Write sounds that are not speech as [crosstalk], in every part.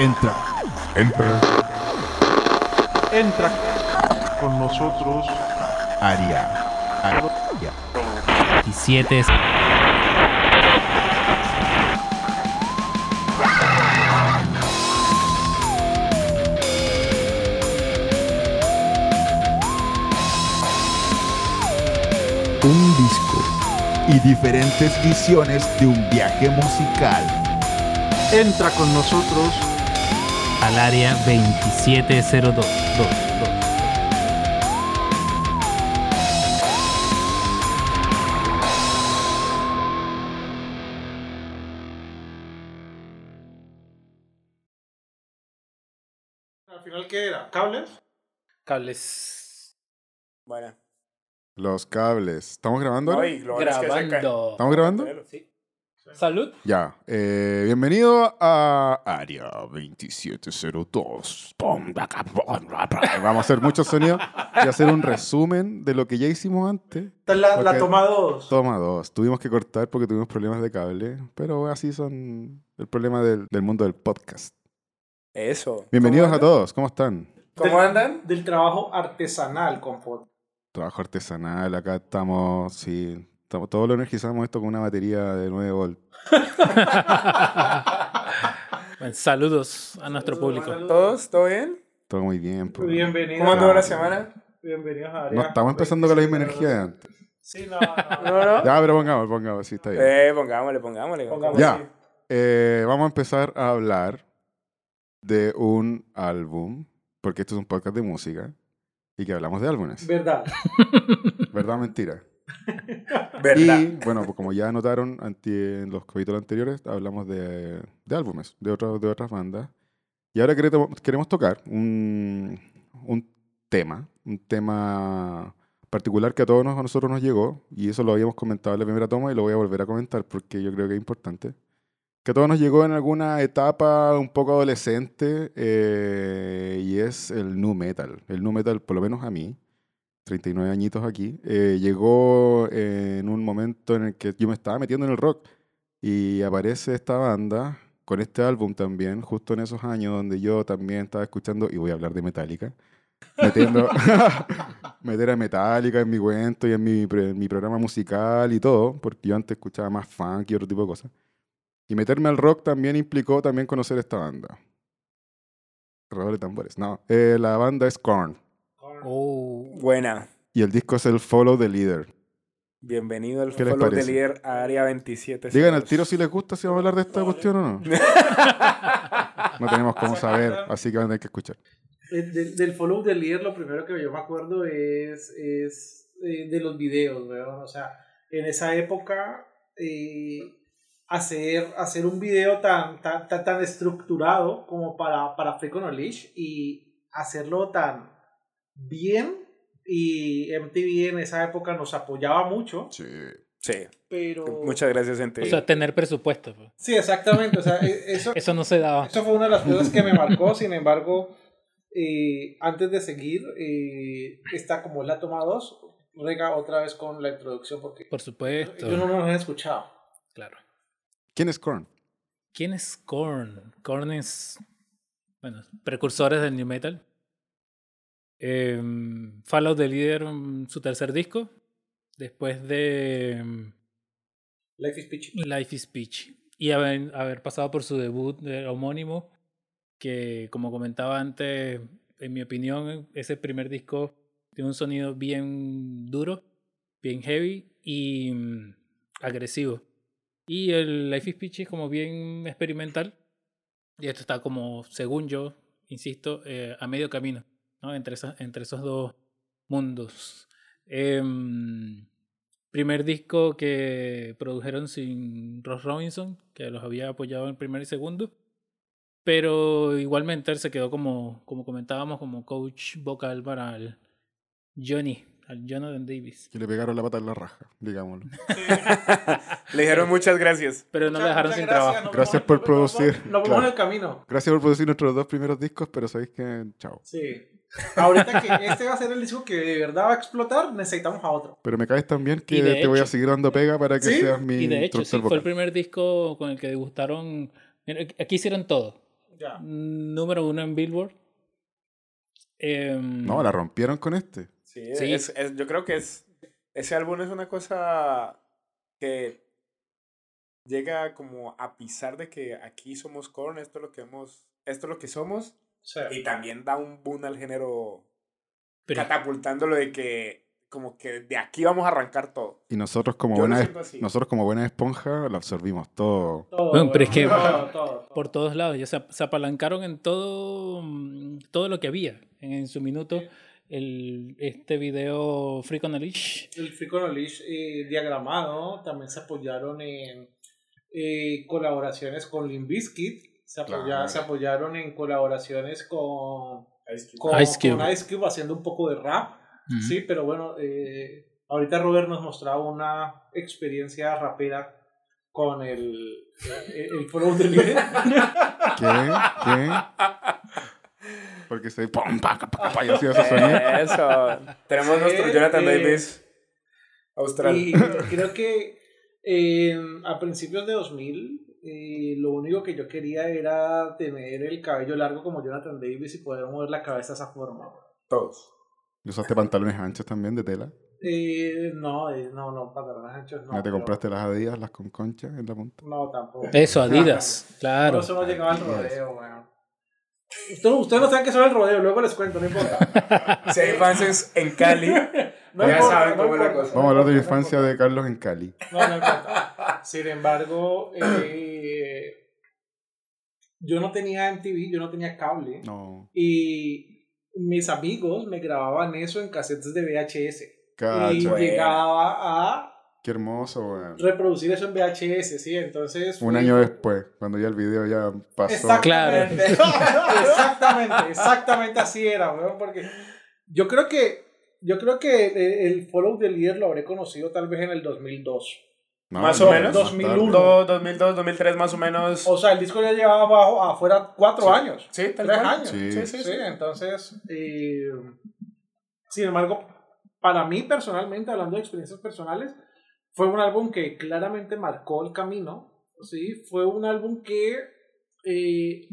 Entra. Entra. Entra con nosotros. Aria. Aria. 17 Un disco y diferentes visiones de un viaje musical. Entra con nosotros. Al área 2702. Dos, dos. Al final, ¿qué era? ¿Cables? Cables Bueno. Los cables. ¿Estamos grabando ahora? Ay, lo bueno es que se cae. grabando. ¿Estamos grabando? Sí. Salud. Ya. Eh, bienvenido a Área 2702. Pum, baca, pum, ra, ra. Vamos a hacer muchos sonidos y hacer un resumen de lo que ya hicimos antes. Esta es la, la toma 2. Toma dos. Tuvimos que cortar porque tuvimos problemas de cable, pero así son el problema del, del mundo del podcast. Eso. Bienvenidos ¿Cómo a todos. ¿Cómo están? ¿Cómo andan? Del trabajo artesanal, confort. Trabajo artesanal. Acá estamos, sí. Estamos, todo lo energizamos esto con una batería de 9 volts. [laughs] Bueno, saludos a nuestro público. ¿Todos? ¿Todo bien? Todo muy bien. pues. Bienvenidos. ¿Cómo anduvo la semana? Bienvenidos a No estamos empezando con la misma energía de antes. Sí, no, no. ¿No, no? Ya, pero pongamos, pongamos, sí, está bien. Eh, pongámosle, pongámosle. Pongamos. Ya. Eh, vamos a empezar a hablar de un álbum, porque esto es un podcast de música y que hablamos de álbumes. Verdad. ¿Verdad o mentira? ¿Verdad? Y bueno, pues como ya notaron en los capítulos anteriores, hablamos de, de álbumes, de, otros de otras bandas. Y ahora queremos, queremos tocar un, un tema, un tema particular que a todos nos- a nosotros nos llegó, y eso lo habíamos comentado en la primera toma y lo voy a volver a comentar porque yo creo que es importante. Que a todos nos llegó en alguna etapa un poco adolescente eh, y es el nu metal. El nu metal, por lo menos a mí, 39 añitos aquí, eh, llegó en un momento en el que yo me estaba metiendo en el rock y aparece esta banda con este álbum también, justo en esos años donde yo también estaba escuchando, y voy a hablar de Metallica, metiendo, [laughs] meter a Metallica en mi cuento y en mi, en mi programa musical y todo, porque yo antes escuchaba más funk y otro tipo de cosas. Y meterme al rock también implicó también conocer esta banda. Redoble de tambores. No, eh, la banda es Korn. Oh. Buena. Y el disco es el Follow the Leader. Bienvenido al ¿Qué les follow parece? líder a Área 27. Digan al tiro si les gusta si vamos a hablar de esta cuestión o no. [laughs] No tenemos cómo saber, así que van a tener que escuchar. Eh, Del, del follow del líder, lo primero que yo me acuerdo es, es eh, de los videos, weón. O sea, en esa época, eh, hacer, hacer un video tan, tan, tan, tan estructurado como para, para Freak on a Leash y hacerlo tan bien. Y MTV en esa época nos apoyaba mucho, Sí. Sí. pero... Muchas gracias, gente. O sea, tener presupuesto. pues. Sí, exactamente. O sea, e- [laughs] eso, Eso no se daba. Eso fue una de las cosas que me marcó, sin embargo, eh, antes de seguir, eh, está como la toma 2, rega otra vez con la introducción porque Por supuesto. yo no nos he escuchado. Claro. ¿Quién es Korn? ¿Quién es Korn? Korn es, bueno, precursores del new metal. Em, Fall the Leader, mm, su tercer disco, después de em, Life is Peachy. Life is Peach. Y haber, haber pasado por su debut de homónimo, que como comentaba antes, en mi opinión, ese primer disco tiene un sonido bien duro, bien heavy y mm, agresivo. Y el Life is Peach es como bien experimental. Y esto está como, según yo, insisto, eh, a medio camino, entre esos dos mundos. Em, primer disco que produjeron sin Ross Robinson, que los había apoyado en primer y segundo. Pero igualmente él se quedó como, como comentábamos, como coach vocal para el Johnny, al Jonathan Davis. Que le pegaron la pata en la raja, digámoslo. [laughs] Le dijeron muchas gracias. Pero no Muchas- le dejaron sin gracias, trabajo. Gracias por producir, Nos vemos claro. en el camino. Gracias por producir nuestros dos primeros discos, pero sabéis que. Chao. Sí. Ahorita que este va a ser el disco que de verdad va a explotar, necesitamos a otro. Pero me caes tan bien que te voy a seguir dando pega para que ¿Sí? seas mi Y de hecho, sí, fue el primer disco con el que degustaron. Aquí hicieron todo. Ya. número uno en Billboard. Em, No, la rompieron con este. Sí, Sí. Es, es- yo creo que es ese álbum es una cosa que llega como a pisar de que aquí somos Korn, esto es lo que hemos, esto es lo que somos, Sí. y también da un boom al género pero- catapultándolo de que como que de aquí vamos a arrancar todo. Y nosotros como, Yo buena, nosotros como buena esponja lo absorbimos todo. Todo, Bueno, pero es que- todo, todo, todo. por todos lados. Ya se, se apalancaron en todo, mm, todo lo que había en, en su minuto. El, este video Freak on a Leash. el Free Leash eh, diagramado también se apoyaron en eh, colaboraciones con Limp Bizkit, se, apoya- Claro. se apoyaron en colaboraciones con, Ice Cube. con, Ice Cube. con Ice Cube haciendo un poco de rap, sí, pero bueno, eh, ahorita Robert nos mostraba una experiencia rapera con el, el, el Leader. [laughs] ¿Qué? ¿Qué? Porque se... ¡Pum! Pa, pa, pa, pa, y hacía ese sonido. Eso. Tenemos Sí, nuestro Jonathan eh, Davis austral. Y creo que eh, a principios de 2000, eh, lo único que yo quería era tener el cabello largo como Jonathan Davis y poder mover la cabeza de esa forma. Todos. ¿Y usaste pantalones anchos también de tela? Eh, no, eh, no, no, pantalones anchos no. ¿No te pero- compraste las Adidas, las con concha en la punta? No, tampoco. Eso, Adidas. Por Claro. eso no llegaba al rodeo, weón. Ustedes, ustedes no saben qué son el rodeo, luego les cuento, no importa. [laughs] Si hay fans en Cali, [laughs] No Ya importa, saben no cómo es la cosa. Vamos a hablar de la infancia de Carlos en Cali. No, no importa. Sin embargo, eh, yo no tenía MTV, yo no tenía cable. No. Y mis amigos me grababan eso en cassettes de VHS. y Cacho. Bueno. llegaba a Qué hermoso, weón. reproducir eso en VHS, ¿sí? Entonces... Un año después, cuando ya el video ya pasó. Exactamente. [laughs] exactamente, exactamente así era, weón, porque yo creo que yo creo que eh, el Follow the Leader lo habré conocido tal vez en el 2002. No, Más no, o menos. más 2001. tarde. 2002, 2003 más o menos. O sea, el disco ya llevaba abajo afuera cuatro Sí. años. Sí, tal tres cual. años. Sí. Sí, sí, Sí, sí. entonces, eh, sin embargo, para mí personalmente, hablando de experiencias personales, fue un álbum que claramente marcó el camino, ¿sí? Fue un álbum que eh,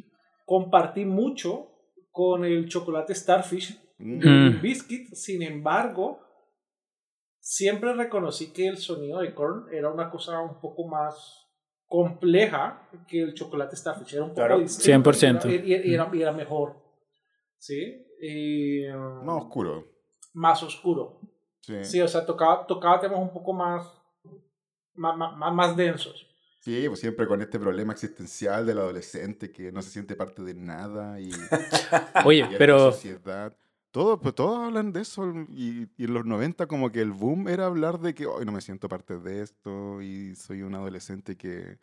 compartí mucho con el chocolate Starfish Mm. Mm. Bizkit, sin embargo, siempre reconocí que el sonido de Korn era una cosa un poco más compleja que el chocolate Starfish, era un poco Claro. distinto, 100%. Era, y- y era, y era mejor, ¿sí? Y, um, Más oscuro. más oscuro, Sí. sí, o sea, tocaba, tocaba temas un poco más, más, más, más densos. Sí, pues siempre con este problema existencial del adolescente que no se siente parte de nada y, [laughs] Oye, y en la pero sociedad. Todo, pues todos hablan de eso y, y en los 90 como que el boom era hablar de que hoy no me siento parte de esto y soy un adolescente que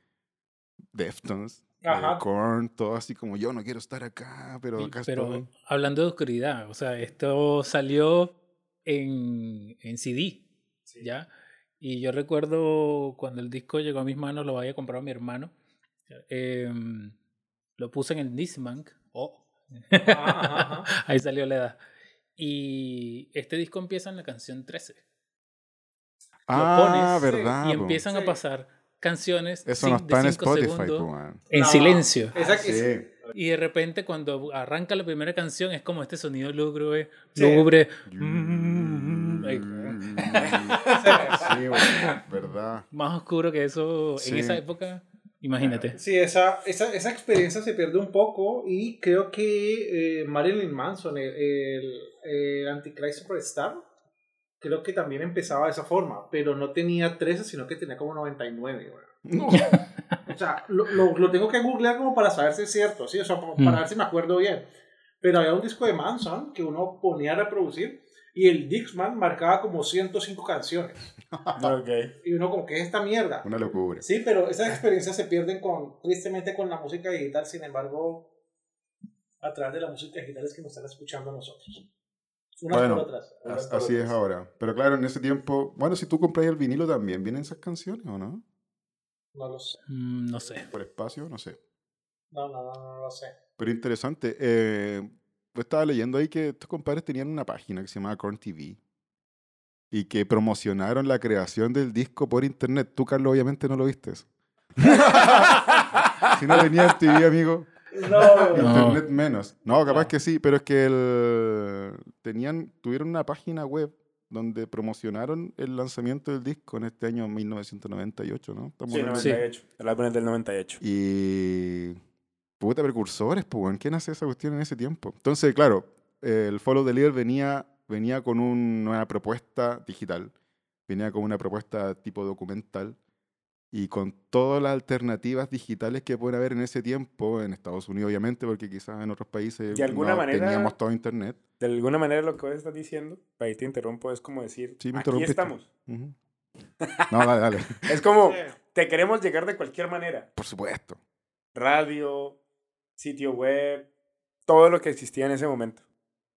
Deftones, eh, Ajá. Korn, todo así como yo no quiero estar acá, pero acá pero estoy. hablando de oscuridad, o sea, esto salió en, en CD, ¿ya? Y yo recuerdo cuando el disco llegó a mis manos, lo había comprado mi hermano. em, lo puse en el Discman. Oh, ajá. [laughs] ahí salió la edad. Y este disco empieza en la canción 13. Ah, pones, verdad. y po. empiezan Sí. a pasar canciones Eso no de está en 5 Spotify, segundos po, man. en No, silencio. esa- Sí. Y de repente cuando arranca la primera canción es como este sonido lúgubre, Sí. lúgubre. Mm. Sí, bueno, verdad. más oscuro que eso Sí. en esa época. Imagínate. Sí, esa, esa, esa experiencia se pierde un poco y creo que eh, Marilyn Manson, el, el, el Antichrist Superstar, creo que también empezaba de esa forma, pero no tenía 13, sino que tenía como 99. güey. [laughs] O sea, lo, lo, lo tengo que googlear como para saber si es cierto, ¿sí? o sea, para Mm. ver si me acuerdo bien. Pero había un disco de Manson que uno ponía a reproducir y el Dixman marcaba como 105 canciones. Ok. Y uno como, ¿qué es esta mierda? Una locura. Sí, pero esas experiencias se pierden con, tristemente con la música digital, sin embargo, a través de la música digital es que nos están escuchando a nosotros. Unas Bueno, por otras. unas As- por Así es ahora. Pero claro, en ese tiempo, bueno, si tú compras el vinilo también, ¿vienen esas canciones o no? No lo sé. Mm, no sé. Por espacio, no sé. No, no, no, no lo sé. Pero interesante. Eh, estaba leyendo ahí que estos compadres tenían una página que se llamaba Corn TV y que promocionaron la creación del disco por internet. Tú, Carlos, obviamente no lo viste. [laughs] si no tenías TV, amigo. No, No. Internet menos. No, capaz que sí, pero es que el, tenían, tuvieron una página web donde promocionaron el lanzamiento del disco en este año 1998, ¿no? Estamos Sí, hablando- 98. El álbum es del 98. Y. Puta, precursores, pues. ¿Quién hace esa cuestión en ese tiempo? Entonces, claro, eh, el Follow the Leader venía, venía con un- una propuesta digital, venía con una propuesta tipo documental y con todas las alternativas digitales que pueden haber en ese tiempo, en Estados Unidos, obviamente, porque quizás en otros países De alguna no manera- teníamos todo internet. De alguna manera lo que vos estás diciendo, ahí te interrumpo, es como decir, Sí, me aquí estamos. Ujú. [laughs] No, dale, dale. Es como, te queremos llegar de cualquier manera. Por supuesto. Radio, sitio web, todo lo que existía en ese momento.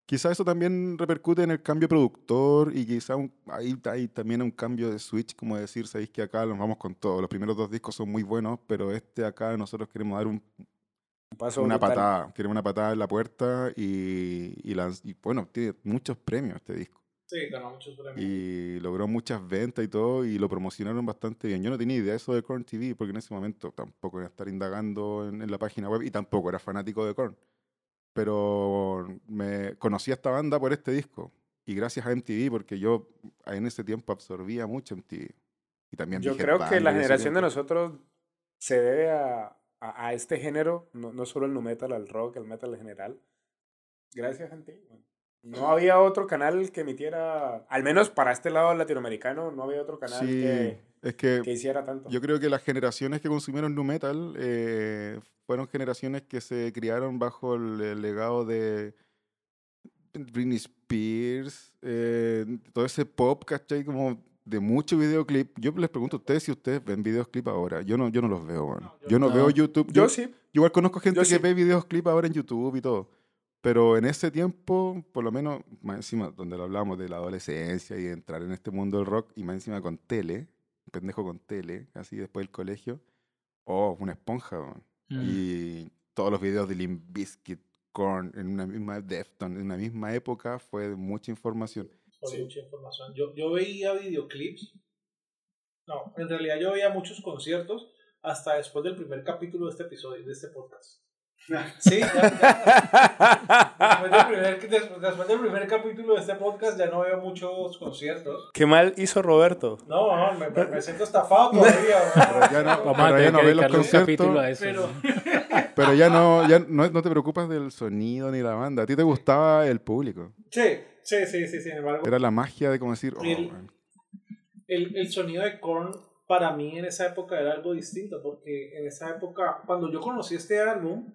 Quizá eso también repercute en el cambio productor y quizá un- ahí hay también un cambio de switch, como decir, sabéis que acá nos vamos con todo. Los primeros dos discos son muy buenos, pero este acá nosotros queremos dar un- Un paso una brutal. patada, queremos una patada en la puerta y, y, bueno, tiene muchos premios este disco. Sí, ganó muchos premios. Y logró muchas ventas y todo y lo promocionaron bastante bien. Yo no tenía idea de eso de Korn TV porque en ese momento tampoco iba a estar indagando en, en la página web y tampoco era fanático de Korn. Pero me conocí a esta banda por este disco y gracias a MTV porque yo en ese tiempo absorbía mucho MTV. Y también Yo dije, creo que la generación de nosotros se debe a, a, a este género, no, no solo el nu metal, al rock, al metal en general. Gracias, gente. No había otro canal que emitiera, al menos para este lado latinoamericano, no había otro canal Sí, que, es que que hiciera tanto. Yo creo que las generaciones que consumieron nu metal eh, fueron generaciones que se criaron bajo el, el legado de Britney Spears, eh, todo ese pop, ¿cachai? Como de mucho videoclip. Yo les pregunto a ustedes si ustedes ven videoclip ahora. Yo no, yo no los veo, weón. No, yo Yo no no. veo YouTube. Yo Yo, sí. yo igual conozco gente Yo que sí. ve videoclip ahora en YouTube y todo. Pero en ese tiempo, por lo menos, más encima, donde lo hablamos de la adolescencia y de entrar en este mundo del rock, y más encima con tele, un pendejo con tele, así después del colegio, oh, una esponja. Mm. Y todos los videos de Limp Bizkit, Korn, en una misma Defton, en una misma época, fue de mucha información. Por Sí. mucha información. Yo, yo veía videoclips. No, en realidad yo veía muchos conciertos hasta después del primer capítulo de este episodio, de este podcast. [laughs] Sí, ya- ya- después, del primer, [laughs] des- después del primer capítulo de este podcast ya no veo muchos conciertos. Qué mal hizo Roberto. No, no, me, siento estafado todavía. Pero ya no, pero ya no ve los conciertos, eso. Pero, [laughs] pero ya no, ya no, no te preocupas del sonido ni la banda. A ti te gustaba el público. sí, sí, sí, sí, sin embargo. Era la magia de como decir, oh, El- el, el sonido de Korn para mí en esa época era algo distinto, porque en esa época, cuando yo conocí este álbum,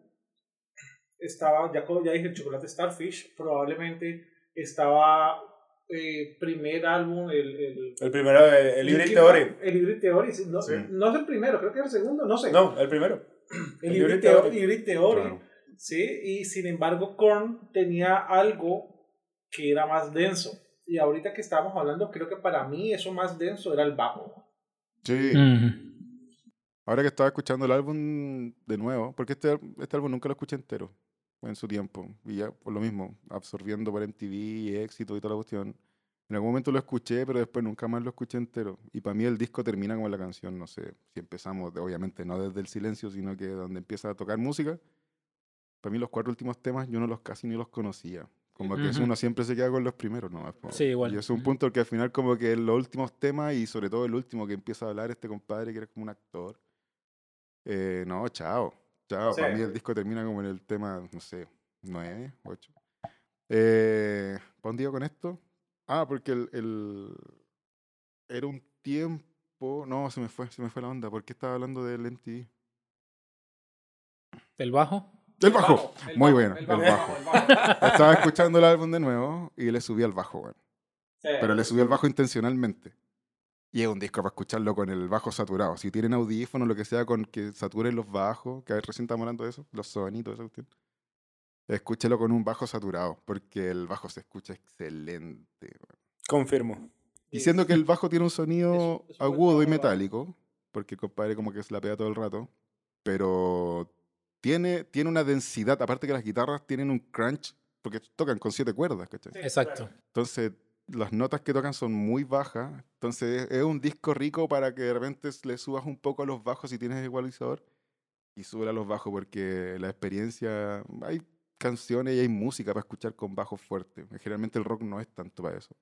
estaba, ya, ya dije, Chocolate Starfish, probablemente estaba eh, primer álbum, el... el El primero, de- el Hybrid Theory. El Hybrid Theory, no, Sí. no es el primero, creo que es el segundo, no sé. No, el primero. el el Hybrid Theory, Theory. Hybrid Theory, Claro. sí, y sin embargo Korn tenía algo que era más denso. Y ahorita que estábamos hablando, creo que para mí eso más denso era el bajo. Sí. Mm. Ahora que estaba escuchando el álbum de nuevo, porque este, este álbum nunca lo escuché entero en su tiempo, y ya por lo mismo, absorbiendo por MTV y éxito y toda la cuestión. En algún momento lo escuché, pero después nunca más lo escuché entero. Y para mí el disco termina como la canción, no sé, si empezamos, obviamente no desde el silencio, sino que donde empieza a tocar música. Para mí los cuatro últimos temas yo no los casi ni los conocía. Como que Ujú. uno siempre se queda con los primeros nomás. Sí, igual. Y es un punto que al final como que los últimos temas y sobre todo el último que empieza a hablar este compadre que era como un actor. eh, no, chao. Chao. Sí. Para mí el disco termina como en el tema, no sé, nueve, ocho. Eh, ¿Para un día con esto? Ah, porque el, el- era un tiempo... No, se me fue, se me fue la onda. ¿Por qué estaba hablando del MTV? ¿El bajo? El bajo. el Muy bajo, bueno, el el bajo, bajo. el bajo. Estaba escuchando el álbum de nuevo y le subí al bajo, weón. Sí. Pero le subí el bajo intencionalmente. Y es un disco para escucharlo con el bajo saturado. Si tienen audífonos, lo que sea, con que saturen los bajos, que recién estamos hablando de eso, los sonitos, esa cuestión. Escúchelo con un bajo saturado, porque el bajo se escucha excelente. Confirmo. Diciendo que el bajo tiene un sonido es agudo y metálico, porque el compadre como que se la pega todo el rato, pero tiene, tiene una densidad, aparte que las guitarras tienen un crunch, porque tocan con siete cuerdas, ¿cachai? Sí, Exacto. Entonces, las notas que tocan son muy bajas. Entonces, es un disco rico para que de repente le subas un poco a los bajos si tienes ecualizador. y sube a los bajos porque la experiencia, hay canciones y hay música para escuchar con bajos fuertes. Generalmente el rock no es tanto para eso,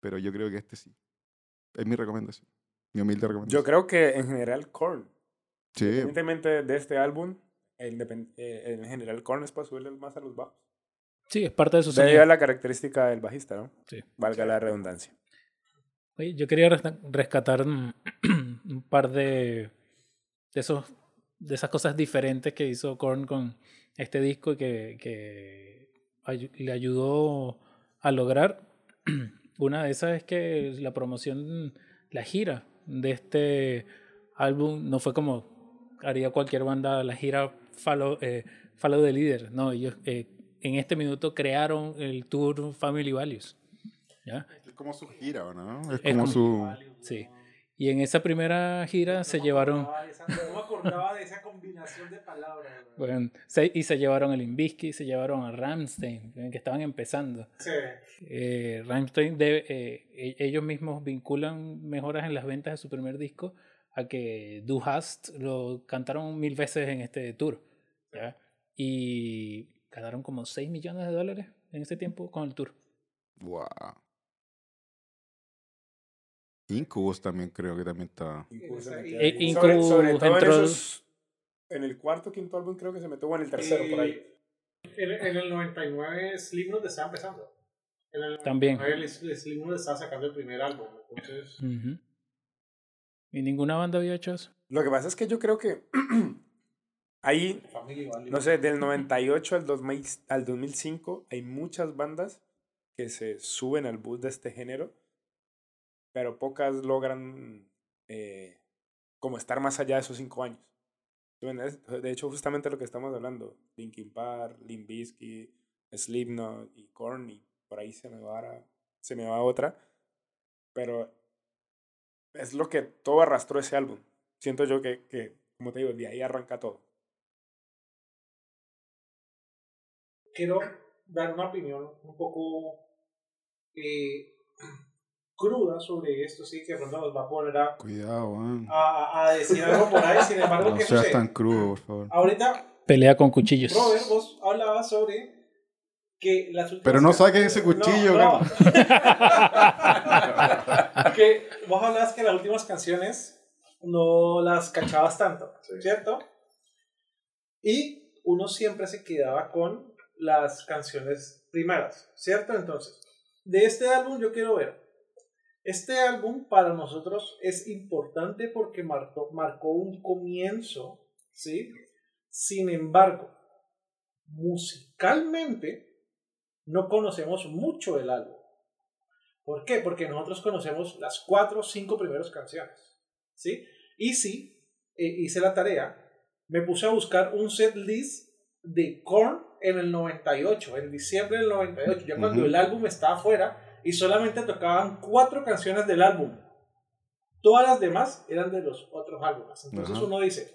pero yo creo que este sí. Es mi recomendación, mi humilde recomendación. Yo creo que en general Korn, Sí, independientemente de este álbum, el eh, en general Korn es para subirle más a los bajos. Sí, es parte de su Debido sonido. a la característica del bajista, ¿no? Sí. Valga la redundancia. Oye, yo quería res- rescatar [clears throat] un par de, de, esos, de esas cosas diferentes que hizo Korn con este disco y que, que le ayudó a lograr. [clears throat] Una de esas es que la promoción, la gira de este álbum no fue como haría cualquier banda la gira follow, eh, follow the Leader. No, ellos eh, en este minuto crearon el tour Family Values. ¿ya? es como su gira, ¿o ¿no? Es Es como su... Sí. Y en esa primera gira se llevaron, No me acordaba de esa- no me acordaba de esa combinación de palabras. bueno, se- y se llevaron el Invisky, se llevaron a Ramstein, que estaban empezando. Sí. Eh, Rammstein debe- eh, e- ellos mismos vinculan mejoras en las ventas de su primer disco a que Du Hast lo cantaron mil veces en este tour. ¿ya? Y ganaron como 6 millones de dólares en ese tiempo con el tour. Wow. Incubus también creo que también está... Incubus Eh, sobre, sobre todo en, entró- esos- en el cuarto quinto álbum creo que se metió o en el tercero por ahí. En, en el 99 Slipknot estaba empezando. En el También. 99 el Slipknot estaba sacando el primer álbum. Entonces. Y ninguna banda había hecho eso. Lo que pasa es que yo creo que [clears throat] ahí, no sé, del [laughs] 98 al, 2000 al 2005 hay muchas bandas que se suben al bus de este género, pero pocas logran eh, como estar más allá de esos cinco años. De hecho, justamente lo que estamos hablando, Linkin Park, Limp Bizkit, Slipknot y Korn, y por ahí se me va, a- se me va otra, pero es lo que todo arrastró ese álbum. Siento yo que, que, como te digo, de ahí arranca todo. Quiero dar una opinión un poco eh, cruda sobre esto, sí, que de pronto nos va a poner a, Cuidado, a, a decir algo por ahí. Sin embargo, No ¿qué seas sucede? tan crudo, por favor. Ahorita, Pelea con cuchillos. Robert, vos hablabas sobre que las últimas Pero no saques ese cuchillo, No, no. [laughs] que vos hablabas que las últimas canciones no las cachabas tanto, ¿cierto? Y uno siempre se quedaba con las canciones primeras, ¿cierto? Entonces, de este álbum yo quiero ver. Este álbum para nosotros es importante porque marcó, un comienzo, ¿sí? Sin embargo, musicalmente no conocemos mucho del álbum. ¿Por qué? Porque nosotros conocemos las cuatro o cinco primeras canciones. ¿Sí? Y sí, eh, hice la tarea, me puse a buscar un set list de Korn en el 98, en diciembre del 98, ya cuando Ujú. el álbum estaba afuera y solamente tocaban cuatro canciones del álbum. Todas las demás eran de los otros álbumes. Entonces Ajá. uno dice,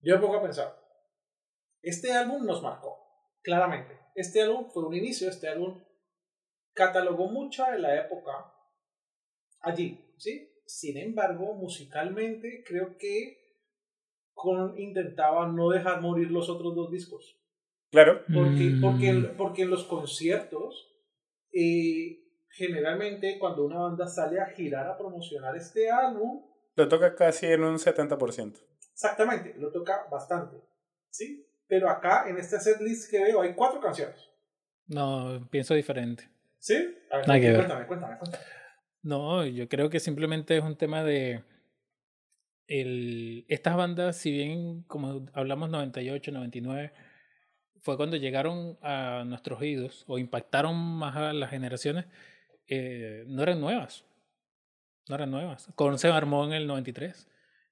yo me pongo a pensar, este álbum nos marcó, claramente. Este álbum fue un inicio, este álbum catalogó mucha de la época allí, ¿sí? Sin embargo, musicalmente creo que Korn intentaba no dejar morir los otros dos discos. Claro. Porque, Mm. porque, porque en los conciertos, eh, generalmente cuando una banda sale a girar a promocionar este álbum, Lo toca casi en un 70%. exactamente, lo toca bastante, ¿sí? Pero acá, en este setlist que veo, hay cuatro canciones, No, pienso diferente. ¿sí? A ver, ver. cuéntame, cuéntame, cuéntame. No, yo creo que simplemente es un tema de el, estas bandas, si bien como hablamos 98, 99, fue cuando llegaron a nuestros oídos o impactaron más a las generaciones, eh, no eran nuevas. No eran nuevas. Korn se armó en el 93.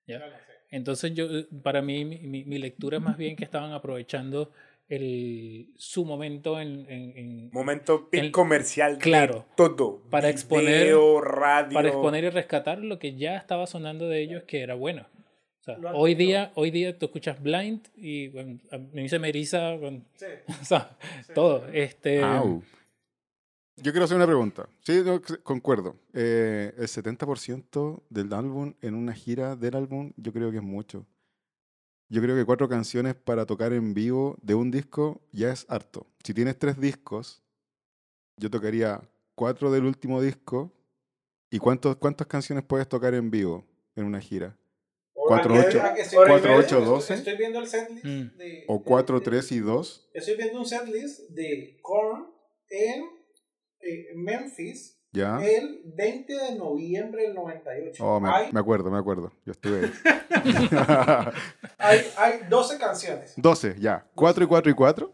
¿ya? Entonces yo, para mí, mi, mi- lectura es más bien que estaban aprovechando el, su momento en, en- en- Momento El- comercial. de claro. todo. Para exponer- Video, radio. para exponer y rescatar lo que ya estaba sonando de ellos que era bueno. O sea, Lo han hoy día, hoy día tú escuchas Blind y bueno, a mí se me eriza con, Sí. [laughs] o sea, todo. Este, Au. Yo quiero hacer una pregunta. Sí, no, concuerdo. Eh, el 70% del álbum en una gira del álbum, yo creo que es mucho. yo creo que cuatro canciones para tocar en vivo de un disco ya es harto. Si tienes tres discos, yo tocaría cuatro del último disco. ¿Y cuántos, cuántas canciones puedes tocar en vivo en una gira? Cuatro, Aquí- ocho- aquí estoy cuatro, viendo- el setlist Mm. de. ¿O de- 4, de- 3 y 2? Estoy viendo un setlist de Korn en eh, Memphis ¿Ya? el 20 de noviembre del 98. Oh, me, hay, me acuerdo, me acuerdo. Yo estuve ahí. [laughs] hay, hay 12 canciones. 12, ya. 4 y 4 y 4.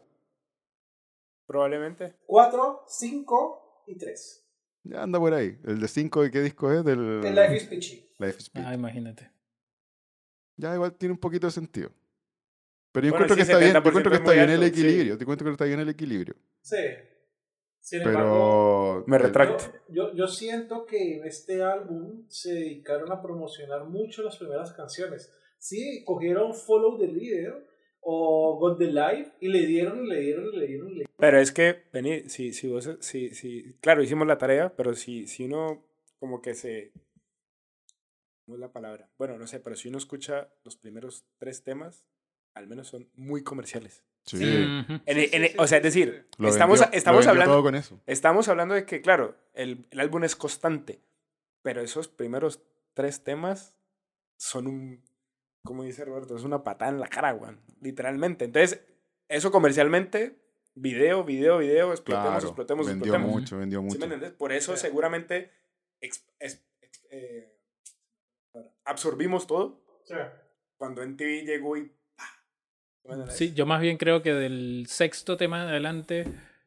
Probablemente. 4, 5 y 3. Ya anda por ahí. ¿El de 5 de qué disco es? Del El Life is Peachy. Life is Peach. Ah, imagínate. Ya igual tiene un poquito de sentido. Pero yo Bueno, encuentro sí, que está bien, yo 70% encuentro que es está bien el alto, sí. equilibrio. Te encuentro que está bien el equilibrio. Sí. Sin embargo, Pero. Me retracto. yo, yo, yo siento que en este álbum se dedicaron a promocionar mucho las primeras canciones. Sí, cogieron Follow the Leader o Got the Life y le dieron le dieron le dieron le dieron. Pero es que, vení, si, si vos, si, si, claro, hicimos la tarea, pero si, si uno como que se, ¿cómo es la palabra? Bueno, no sé, pero si uno escucha los primeros tres temas, al menos son muy comerciales. Sí. En- Sí, en- sí, sí, o sea, es sí, decir, Lo estamos, vendió- estamos, hablando, todo con eso. estamos hablando de que, claro, el, el álbum es constante, pero esos primeros tres temas son un, como dice Roberto, es una patada en la cara, weón, literalmente. Entonces, eso comercialmente, video, video, video, explotemos, Claro. explotemos, vendió explotemos. mucho, vendió ¿Sí mucho. me entendés? Por eso Sí. seguramente ex- es- ex- eh, absorbimos todo sea, cuando MTV llegó y... ¡pah! ¿Sí? Sí, yo más bien creo que del sexto tema en adelante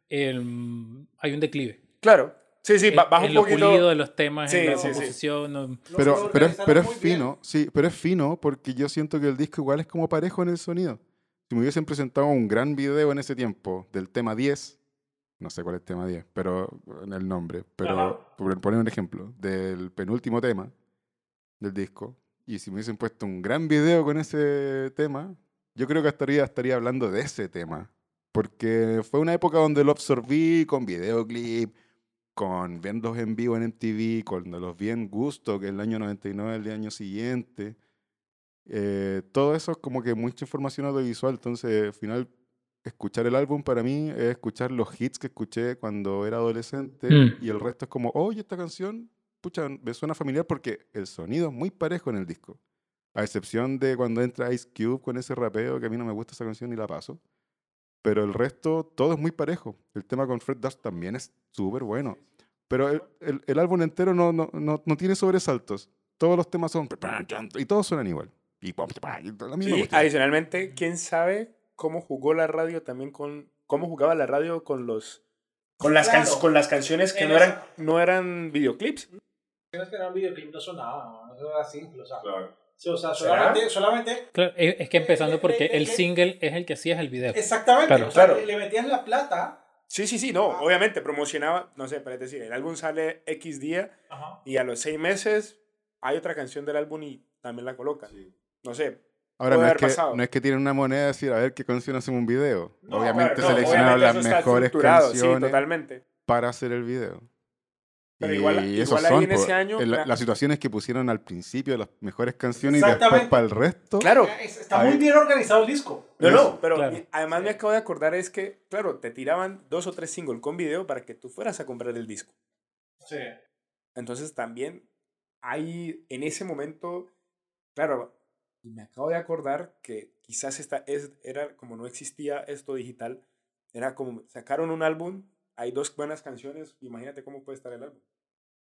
el- hay un declive. Claro. Sí, sí, baja en un lo poquito... pulido de los temas, Sí, en la sí, sí. composición. no- lo- Pero, pero, es, pero es muy bien. fino, sí, pero es fino porque yo siento que el disco igual es como parejo en el sonido. Si me hubiesen presentado un gran video en ese tiempo del tema 10, no sé cuál es el tema 10, pero en el nombre, pero por poner un ejemplo, del penúltimo tema del disco, y si me hubiesen puesto un gran video con ese tema, yo creo que estaría, estaría hablando de ese tema. Porque fue una época donde lo absorbí con videoclip, con verlos en vivo en MTV, cuando los vi en Gusto, que es el año 99, el año siguiente. Eh, todo eso es como que mucha información audiovisual, entonces al final escuchar el álbum para mí es escuchar los hits que escuché cuando era adolescente Mm. y el resto es como, oye, esta canción, pucha, me suena familiar porque el sonido es muy parejo en el disco. A excepción de cuando entra Ice Cube con ese rapeo, que a mí no me gusta esa canción y la paso. Pero el resto, todo es muy parejo. El tema con Fred Durst también es súper bueno. Pero el, el- el álbum entero no, no, no, no tiene sobresaltos. Todos los temas son... Y todos suenan igual. Y, la misma adicionalmente, ¿quién sabe cómo jugó la radio también con... cómo jugaba la radio con los... Con las, can- Claro. con las canciones que no eran, no eran videoclips. Canciones que eran videoclip no sonaban, no era simple, o sea, Claro. sí, o sea solamente, solamente, Claro, es es que empezando porque Le- le- el le- single es el que hacías el video. exactamente, Claro. o sea, Claro. le, metían la plata, Sí, sí, sí, no, Ah. obviamente promocionaba, no sé, para decir, el álbum sale X día Ajá. y a los seis meses hay otra canción del álbum y también la colocan. No sé, Ahora, no es, que, no es que tienen una moneda de decir, a ver qué canción hacemos un video. No, obviamente claro, no, seleccionaron obviamente las mejores canciones Sí, totalmente. para hacer el video. Pero y igual- esos igual ahí son en ese año, en la- las situaciones que pusieron al principio, las mejores canciones y después para el resto. Claro. Es- Está muy bien organizado el disco. No, no, pero claro. y- además me acabo de acordar es que, claro, te tiraban dos o tres singles con video para que tú fueras a comprar el disco. Sí. Entonces también hay en ese momento, claro, y me acabo de acordar que quizás esta es, era como no existía esto digital, era como sacaron un álbum, hay dos buenas canciones, imagínate cómo puede estar el álbum.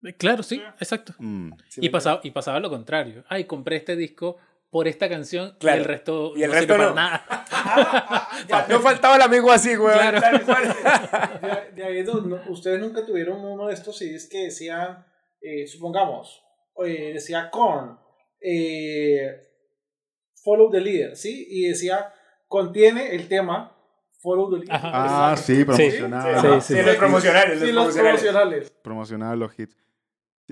Eh, Claro, sí, exacto. Mm. ¿Sí me Y pasaba, y pasaba lo contrario. Ay, compré este disco por esta canción Claro. y el resto Y el no resto sirve no. para nada. [laughs] entiendes? No faltaba el amigo así, güey. Claro. [laughs] De, ahí no- no- ustedes nunca tuvieron uno de estos CDs que decían, eh, supongamos, eh, decía Korn, eh, Follow the Leader, ¿sí? Y decía, contiene el tema Follow the. Ah, Exacto. sí, promocionaba. Sí, Sí, sí. sí, los promocionales, Sí, los promocionales. promocionales. Promocionaba los hits.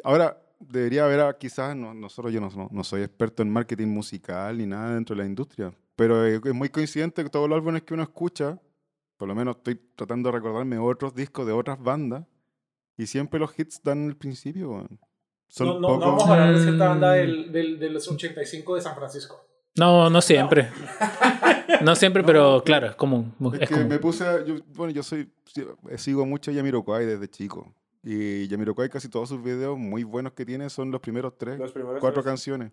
Ahora, debería haber, ah, quizás, no, nosotros yo no, no, no soy experto en marketing musical ni nada dentro de la industria, pero es muy coincidente que todos los álbumes que uno escucha, por lo menos estoy tratando de recordarme otros discos de otras bandas, y siempre los hits dan el principio. Son No, no, poco- no vamos a hablar de cierta banda Mm. del, del, de los 85 de San Francisco. No, no siempre. No siempre, pero claro, es común. Es Es que común. me puse a- yo, bueno, yo soy, eh, sigo mucho a Yamiroquai desde chico. Y Yamiroquai casi todos sus videos muy buenos que tiene son los primeros tres, Los primeros cuatro tres. canciones.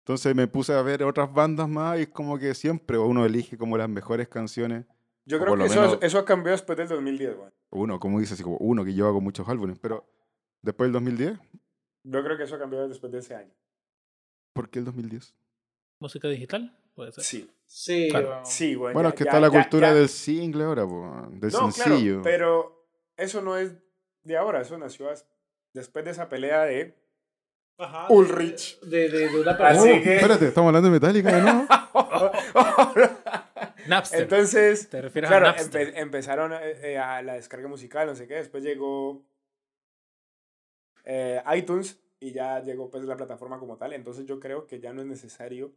Entonces me puse a ver otras bandas más y es como que siempre uno elige como las mejores canciones. Yo creo que eso, menos- eso cambió después del 2010, güey. Uno, como dice así como uno, que yo hago muchos álbumes. Pero después del 2010, Yo creo que eso cambió después de ese año. ¿por qué el 2010? Música digital, puede ser. Sí. Sí, Claro. weón. Sí. Bueno, ya- es que ya- está la ya- cultura ya- del single ahora, po, del No, sencillo. claro, pero eso no es de ahora, eso nació después de esa pelea de... Ajá, Ulrich. De, de, de una Así persona. Oh, que- Espérate, estamos hablando de Metallica, ¿no? [laughs] Napster. Entonces, ¿Te refieres claro, a Napster? empe- empezaron eh, eh, a la descarga musical, no sé qué, después llegó eh, iTunes y ya llegó pues la plataforma como tal, entonces yo creo que ya no es necesario,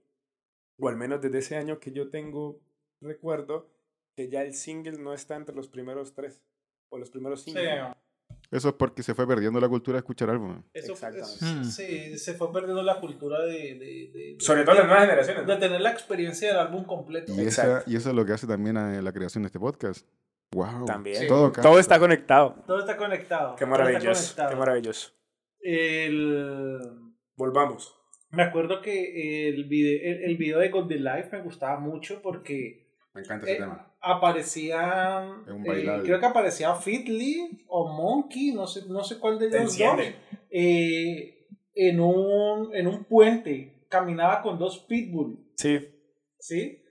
o al menos desde ese año que yo tengo recuerdo, que ya el single no está entre los primeros tres, o los primeros Sí, cinco. Eso es porque se fue perdiendo la cultura de escuchar álbumes. eso, Exactamente. es- Mm. sí, se fue perdiendo la cultura de, de, de- Sobre de- todo las nuevas generaciones. de ¿no? tener la experiencia del álbum completo. Y, esa, y eso es lo que hace también a la creación de este podcast. Wow. También. Sí. Todo, Todo está conectado. Todo está conectado. Qué maravilloso, conectado. qué maravilloso. El... Volvamos. Me acuerdo que el video, el, el video de God the Life me gustaba mucho porque Me encanta eh, aparecía, Es un eh, creo que aparecía Fitly o Monkey, no sé, no sé cuál de ellos dos, eh, en, un, en un puente, caminaba con dos pitbull, Sí. ¿sí?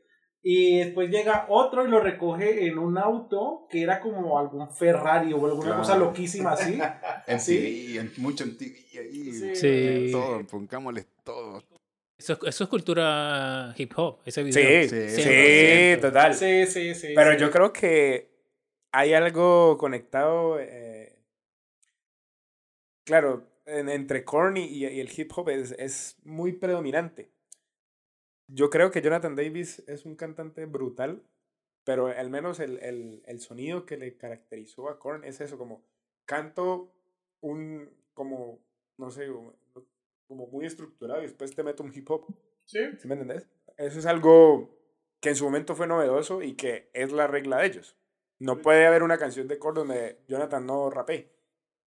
Y después llega otro y lo recoge en un auto que era como algún Ferrari o alguna Claro. cosa loquísima así. [laughs] En Sí. TV, en, mucho en TV ahí. Sí. Sí. Todo, pongámosles todo. Eso, es- eso es cultura hip hop, ese video. Sí, Sí, sí, 100%. total. Sí, sí, sí. Pero sí. yo creo que hay algo conectado, eh, claro, en- entre Korn y, y el hip hop es, es muy predominante. Yo creo que Jonathan Davis es un cantante brutal, pero al menos el, el, el sonido que le caracterizó a Korn es eso, como canto un, como, no sé, como- muy estructurado y después te meto un hip hop. Sí. ¿Sí me entendés? Eso es algo que en su momento fue novedoso y que es la regla de ellos. No puede haber una canción de Korn donde Jonathan no rapee.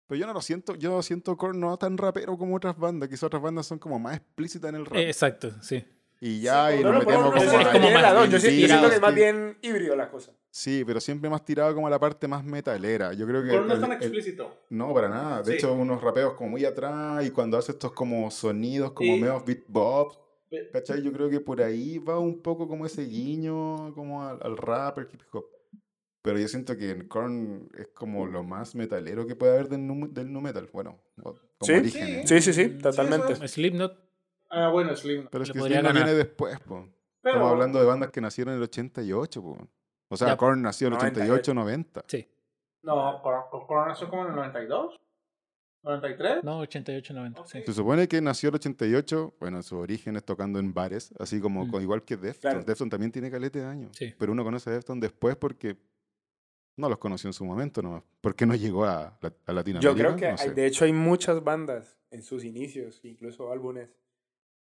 Pero yo no lo siento, yo siento Korn no tan rapero como otras bandas. Quizás otras bandas son como más explícitas en el rap. Exacto, sí. Y ya, sí, y no, nos no, metemos no, como es como más dos. Yo, siento- yo siento que es más bien híbrido la cosa. Sí, pero siempre más tirado como a la parte más metalera. Yo creo que. Pero no es el- tan el- explícito. no, para nada. De Sí. hecho, unos rapeos como muy atrás y cuando hace estos como sonidos como Y- medio beatbox. Pe- ¿Cachai? Yo creo que por ahí va un poco como ese guiño como al, al rap, al hip hop. Pero yo siento que en Korn es como lo más metalero que puede haber del nu, del nu metal. Bueno, como Sí, orígenes. Sí, sí, sí, Sí, totalmente. Slipknot, Ah, bueno, Slim. Pero es que Slipknot ganar. viene después, po. Pero, Estamos hablando de bandas que nacieron en el 88, po. O sea, Ya. Korn nació en el 98. 88, 90. sí. No, Corona nació como en el 92. 93. No, 88, 90, sí. Ok. Se supone que nació el 88, bueno, sus orígenes tocando en bares, así como Mm. con, igual que Deftones. Claro. Deftones también tiene calete de años. Sí. Pero uno conoce a Deftones después porque no los conoció en su momento nomás. Porque no llegó a, a Latinoamérica. Yo creo que, no hay- de hecho, hay muchas bandas en sus inicios, incluso álbumes,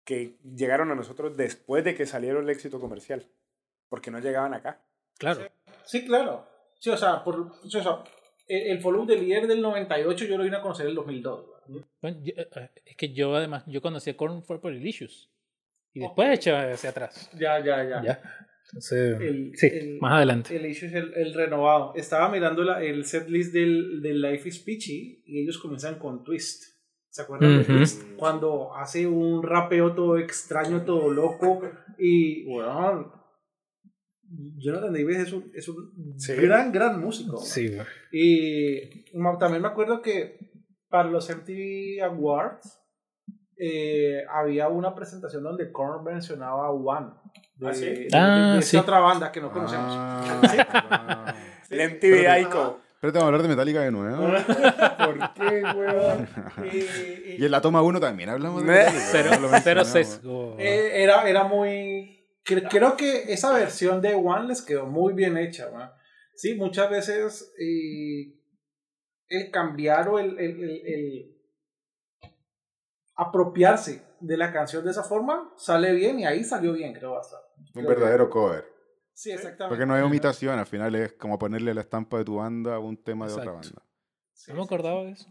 que llegaron a nosotros después de que saliera el éxito comercial. Porque no llegaban acá. Claro. Sí, claro. Sí, o sea, por, sí, o sea el, el Follow del líder del 98 yo lo vine a conocer en el 2002. ¿verdad? Bueno, yo- eh, es que yo además, yo conocí a Korn fue por el Issues. Y después eché hacia atrás. Ya, ya, ya. Ya. Entonces, El- sí, el- más adelante. El issue es el, el renovado. Estaba mirando la, el setlist del, del Life is Peachy y ellos comienzan con Twist. ¿Se acuerdan de Twist? Cuando hace un rapeo todo extraño, todo loco y, bueno, Jonathan Davis es un, es un Sí. gran, gran músico. Sí, güey. Y también me acuerdo que para los MTV Awards eh, había una presentación donde Korn mencionaba a One. De, ¿Ah, sí? de- de- Ah, sí. otra banda que no conocemos. Ah, [laughs] El MTV Ico. Pero te vamos a hablar de Metallica de nuevo. [laughs] ¿Por qué, weón? [laughs] Y- y- y en la toma 1 también hablamos de Metallica. Cero, no sesgo. eh, era, era muy... cre- Creo que esa versión de One les quedó muy bien hecha. ¿va? Sí, muchas veces eh, el cambiar o el, el, el- el- apropiarse de la canción de esa forma, sale bien y ahí salió bien, creo bastante. Un verdadero cover. Sí, exactamente. Porque no hay imitación, al final es como ponerle la estampa de tu banda a un tema de otra banda. Sí, No me acordaba de eso.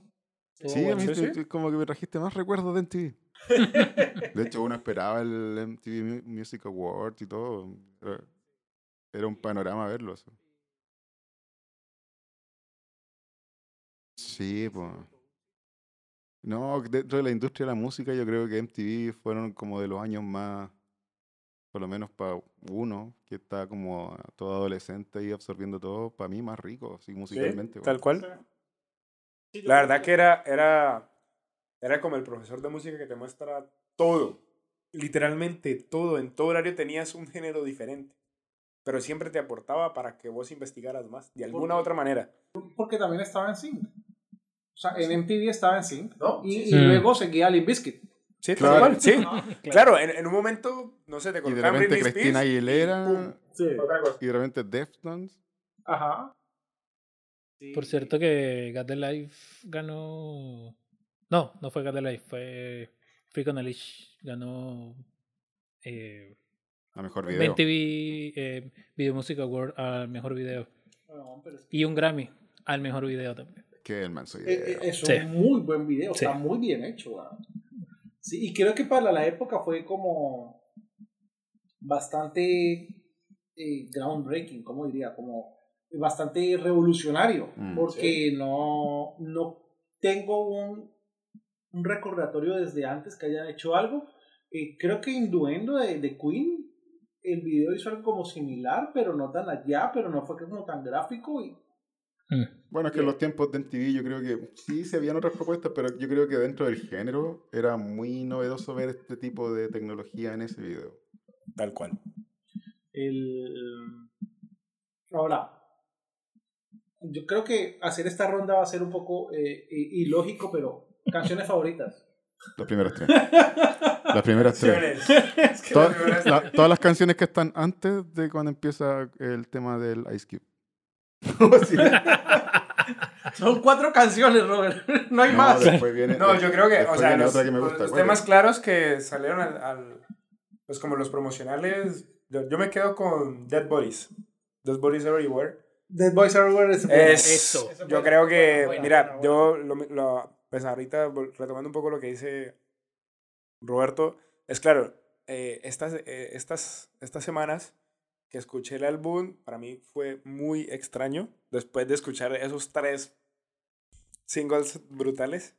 Sí, a mí Sí, como que me trajiste más recuerdos de MTV. [laughs] De hecho, uno esperaba el MTV Mu- Music Awards y todo. Era, era un panorama verlo. eso. Sí, pues. No, dentro de la industria de la música yo creo que MTV fueron como de los años más, por lo menos para uno, que está como todo adolescente y absorbiendo todo, para mí más rico, así Sí, musicalmente. tal weón. cual. Sí, La verdad que- era, era, era como el profesor de música que te muestra todo. Literalmente todo. En todo horario tenías un género diferente. Pero siempre te aportaba para que vos investigaras más. De alguna Porque- otra manera. Porque también estaba en sync. O sea, en MTV estaba en sync, ¿no? Y, y Sí. luego seguía Limp Bizkit. Sí, tal Claro. cual, Sí. [laughs] Claro. Claro, en, en un momento, no sé, te Y de colocaban repente Cristina y Aguilera pum, Sí. otra cosa. y de repente Deftones. Ajá. Por cierto que Got the Life ganó... No, no fue Got the Life, fue Freak on a Leash. Ganó eh, La mejor video. MTV eh, Video Music Award al mejor video. No, pero Y un Grammy al mejor video también. Que el manso Eh, video. eh, Es un Sí. muy buen video, Sí. está muy bien hecho. weón. Sí, y creo que para la época fue como bastante eh, groundbreaking, como diría, como bastante revolucionario, Mm. porque no, no tengo un, un recordatorio desde antes que hayan hecho algo. Eh, creo que Induendo de, de Queen, el video hizo algo como similar, pero no tan allá, pero no fue como tan gráfico y Mm. Bueno, es que en los tiempos de MTV yo creo que sí se habían otras propuestas, pero yo creo que dentro del género era muy novedoso ver este tipo de tecnología en ese video. Tal cual. El... Ahora, yo creo que hacer esta ronda va a ser un poco eh, ilógico, pero canciones favoritas. Las primeras tres. Las primeras tres. [laughs] Es que la- todas las canciones que están antes de cuando empieza el tema del Ice Cube. [laughs] Son cuatro canciones, Robert. No hay No, más. viene, No, yo creo que, o sea, los, otra que me los- gusta. los ¿Cuál temas claros que salieron al, al- pues como los promocionales, yo, yo me quedo con Dead Bodies. Dead Bodies Everywhere. Dead Boys Everywhere es. Es, Eso. Yo creo que, buena, buena, mira, buena, yo lo, lo- pues ahorita retomando un poco lo que dice Roberto, es claro, eh, estas, eh, estas, estas semanas que escuché el álbum, para mí fue muy extraño, después de escuchar esos tres singles brutales,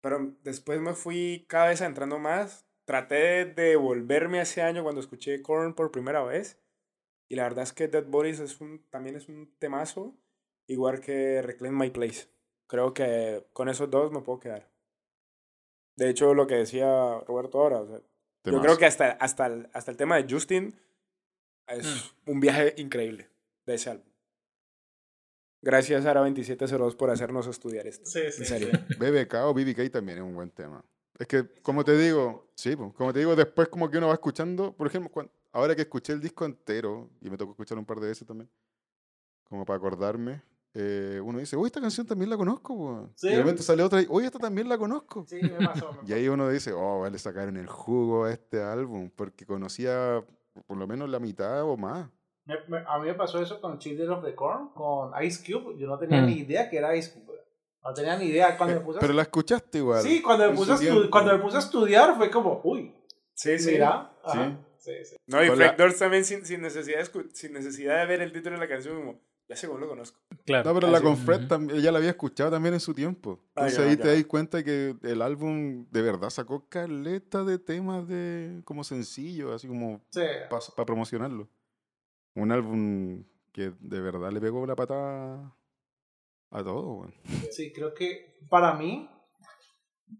pero después me fui cada vez entrando más, traté de volverme a ese año cuando escuché Korn por primera vez, y la verdad es que Dead Bodies es un, también es un temazo, igual que Reclaim My Place. Creo que con esos dos me puedo quedar. De hecho, lo que decía Roberto ahora, o sea, yo creo que hasta, hasta, el, hasta el tema de Justin es un viaje increíble de ese álbum. Gracias, Ara2702, por hacernos estudiar esto. Sí, sí, En serio. sí. BBK o BBK también es un buen tema. Es que, como te digo, sí, pues, como te digo, después como que uno va escuchando, por ejemplo, cuan- ahora que escuché el disco entero, y me tocó escucharlo un par de veces también, como para acordarme, eh, uno dice, uy, esta canción también la conozco, po". Sí. y de repente sale otra y, uy, esta también la conozco. Sí, me pasó. me Y ahí uno dice, oh, vale, sacaron el jugo a este álbum, porque conocía por lo menos la mitad o más. Me- me- a mí me pasó eso con Children of the Corn, con Ice Cube. Yo no tenía Mm. ni idea que era Ice Cube. No tenía ni idea. Cuando me puse a- Pero la escuchaste igual. Sí, cuando me, puse a cuando me puse a estudiar fue como, uy, Sí, sí. mira. ajá, sí, sí. No, y la- Doors también sin, sin, necesidad de, escu- sin necesidad de ver el título de la canción, como, ya según lo conozco. Claro. No, pero la con Fred también, ella la había escuchado también en su tiempo. Ah, Entonces ya, ahí ya. te das cuenta que el álbum de verdad sacó caleta de temas de como sencillo, así como Sí. para promocionarlo. Un álbum que de verdad le pegó la patada a todo. weón. Sí, creo que para mí,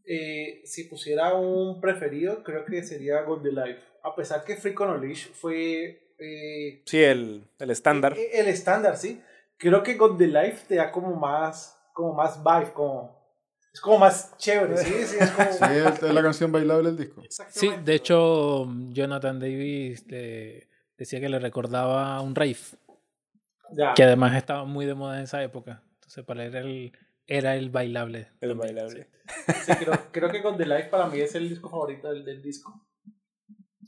eh, si pusiera un preferido, creo que sería the Life. A pesar que Freak on a Leash fue eh, Sí, el, el estándar. eh, el estándar, sí. Creo que God the Life te da como más, como más vibe, como, es como más chévere, sí, sí, es como... [laughs] Sí, es, es la canción bailable del disco. Sí, de hecho, Jonathan Davis le- decía que le recordaba un rave, Ya. que además estaba muy de moda en esa época. Entonces, para él era el era el bailable. El también, bailable. Sí, creo, creo que con The Life para mí es el disco favorito del, del disco.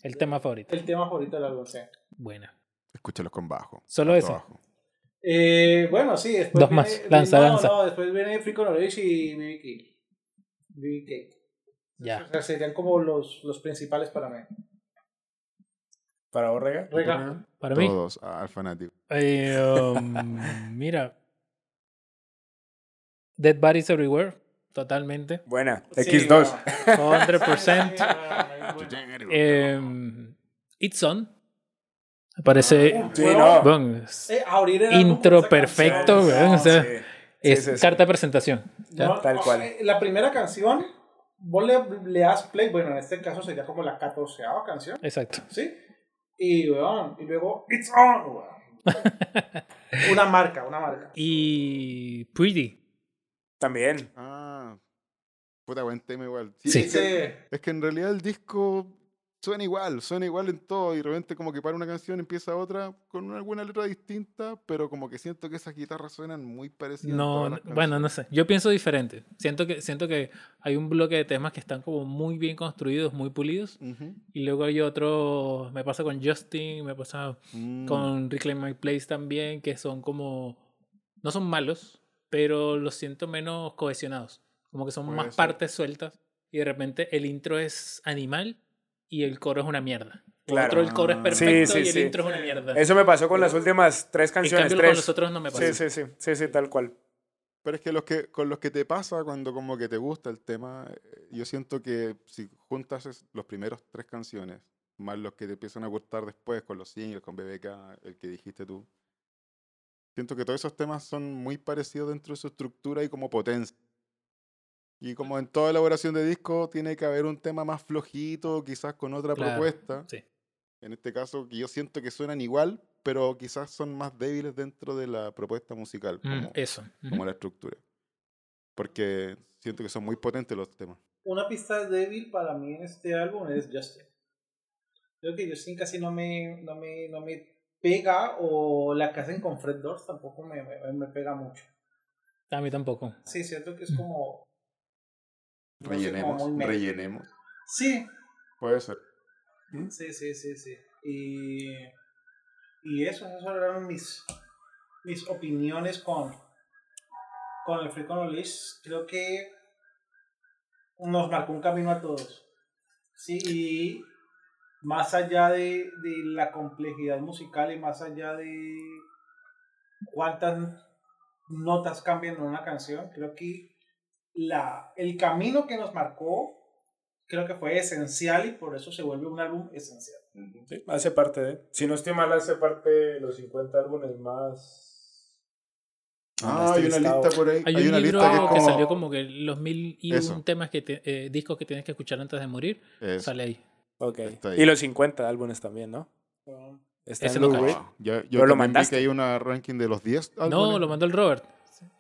El tema favorito. El tema favorito del álbum, sí. Buena. Escúchalos con bajo. Solo bajo. Eh, bueno, sí, después Dos viene- más, lanza, no, lanza. No, después viene Free Knowledge y BB King. BB Cake. Ya. O sea, serían como los, los principales para mí. Para Orrega. Rega. Para mí. Todos al fanático. eh, um, [laughs] mira. Dead Bodies Everywhere. Totalmente. Buena. Sí, X2. bueno. 100%. Em, It's On. Me parece. Sí, no. bueno, es Eh, abrir el álbum intro perfecto, canción, weón, no, o sea, Sí. es sí, sí. carta de presentación. ¿ya? no, Tal no, cual. eh, La primera canción, vos le, le das play, bueno, en este caso sería como la catorceava canción, Exacto. ¿sí? Y, weón, y luego, It's On, weón. [laughs] Una marca, una marca. Y Pretty. También. Ah, puta buen tema igual. Sí. Es, que, es que en realidad el disco suena igual, suena igual en todo y de repente como que para una canción empieza otra con alguna letra distinta, pero como que siento que esas guitarras suenan muy parecidas. No, bueno, no sé. Yo pienso diferente. Siento que, siento que hay un bloque de temas que están como muy bien construidos, muy pulidos. Ujú. Y luego hay otro, me pasa con Justin, me pasa Mm. con Reclaim My Place también, que son como, no son malos, pero los siento menos cohesionados. Como que son Puede más ser. partes sueltas. Y de repente el intro es animal y el coro es una mierda. Claro. Otro el coro es perfecto Sí, sí, y el sí. intro es una mierda. Eso me pasó con las últimas tres en canciones. cambio tres. con los otros no me pasa. Sí, sí, sí, sí, sí, tal cual. Pero es que, los que con los que te pasa cuando como que te gusta el tema, eh, yo siento que si juntas los primeros tres canciones, más los que te empiezan a gustar después con los singles, con BBK, el que dijiste tú, siento que todos esos temas son muy parecidos dentro de su estructura y como potencia. Y como en toda elaboración de disco, tiene que haber un tema más flojito, quizás con otra Claro, propuesta. sí. En este caso, que yo siento que suenan igual, pero quizás son más débiles dentro de la propuesta musical. Mm, como- eso. Como la estructura. Porque siento que son muy potentes los temas. Una pista débil para mí en este álbum es Justin. Creo que Justin casi no me, no me, no me pega o la que hacen con Fred Durst tampoco me, me, me pega mucho. A mí tampoco. Sí, siento que es como... no Rellenemos, rellenemos. Sí, Puede ser. sí, sí, sí, sí. Y, y eso, esas eran mis, mis opiniones con, con el Free Knowledge. Creo que nos marcó un camino a todos. Sí, y más allá de, de la complejidad musical y más allá de cuántas notas cambian en una canción, creo que la, el camino que nos marcó creo que fue esencial y por eso se vuelve un álbum esencial. Sí, hace parte de. Si no estoy mal, hace parte de los 50 álbumes más. Ah, hay una listado. lista por ahí. Hay, Hay, un una libro lista que es que, salió como que los mil y Eso. un temas que te- eh, discos que tienes que escuchar antes de morir. Eso. Sale ahí. Ok. Ahí. Y los 50 álbumes también, ¿no? Está Ese en no cacho. Yo, yo Pero lo también vi mandaste. que hay una ranking de los 10 álbumes. No, lo mandó el Robert.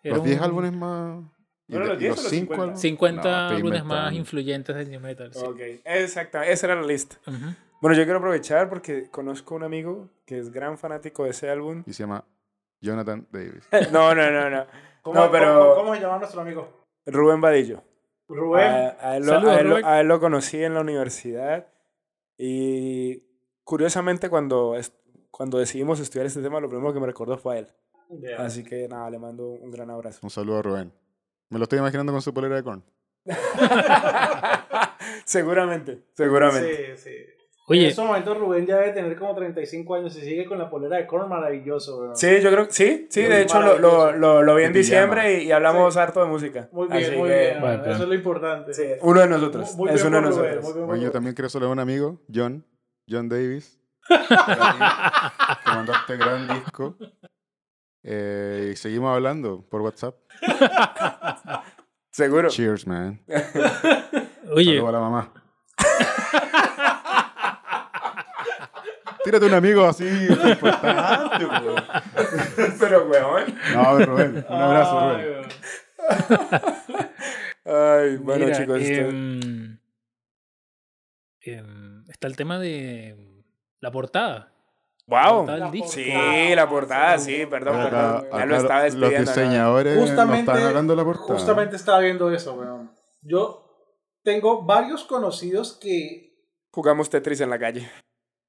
Era Los 10 un- álbumes más. Y ¿Fueron de- los y 10 o los los 5 50? álbumes. 50 No, estoy álbumes más influyentes del new metal. sí. Ok, exacto. Esa era la lista. Bueno, yo quiero aprovechar porque conozco un amigo que es gran fanático de ese álbum. Y se llama Jonathan Davis. [laughs] No, no, no, no. ¿Cómo, No, pero- ¿cómo, cómo se llama nuestro amigo? Rubén Vadillo. Rubén. A, a él lo, Saludos, a él Rubén. a él lo conocí en la universidad y curiosamente cuando, cuando decidimos estudiar este tema, lo primero que me recordó fue a él. Así que nada, le mando un gran abrazo. Un saludo a Rubén. Me lo estoy imaginando con su polera de corn. [laughs] seguramente, seguramente. Sí, sí. En Oye, estos momentos Rubén ya debe tener como 35 años y sigue con la polera de Korn maravilloso, weón. Sí, yo creo que sí, sí, Muy de hecho lo, lo, lo, lo vi en diciembre y, y hablamos Sí. harto de música. Muy bien, Así muy que, bien. Bueno, Eso es lo importante. sí, uno de nosotros. Muy es bien uno de Rubén, nosotros. muy bien por Bueno, yo Rubén. también quiero saludar a un amigo, John. John Davis. [laughs] que mandó este gran disco. Eh, y seguimos hablando por WhatsApp. [laughs] Seguro. Cheers, man. oye, Saludos a la mamá. Tírate un amigo así importante. Pero, weón. No, Rubén. Un abrazo, Ay, Rubén. Ay, bueno, mira, chicos. esto- em, está el tema de la portada. Wow. portada del disco. Sí, la portada, sí, perdón, Acá- perdón. Ya lo estaba los despidiendo. ¿no? diseñadores Justamente, no están hablando de la portada. justamente estaba viendo eso, weón. Yo tengo varios conocidos que... Jugamos Tetris en la calle.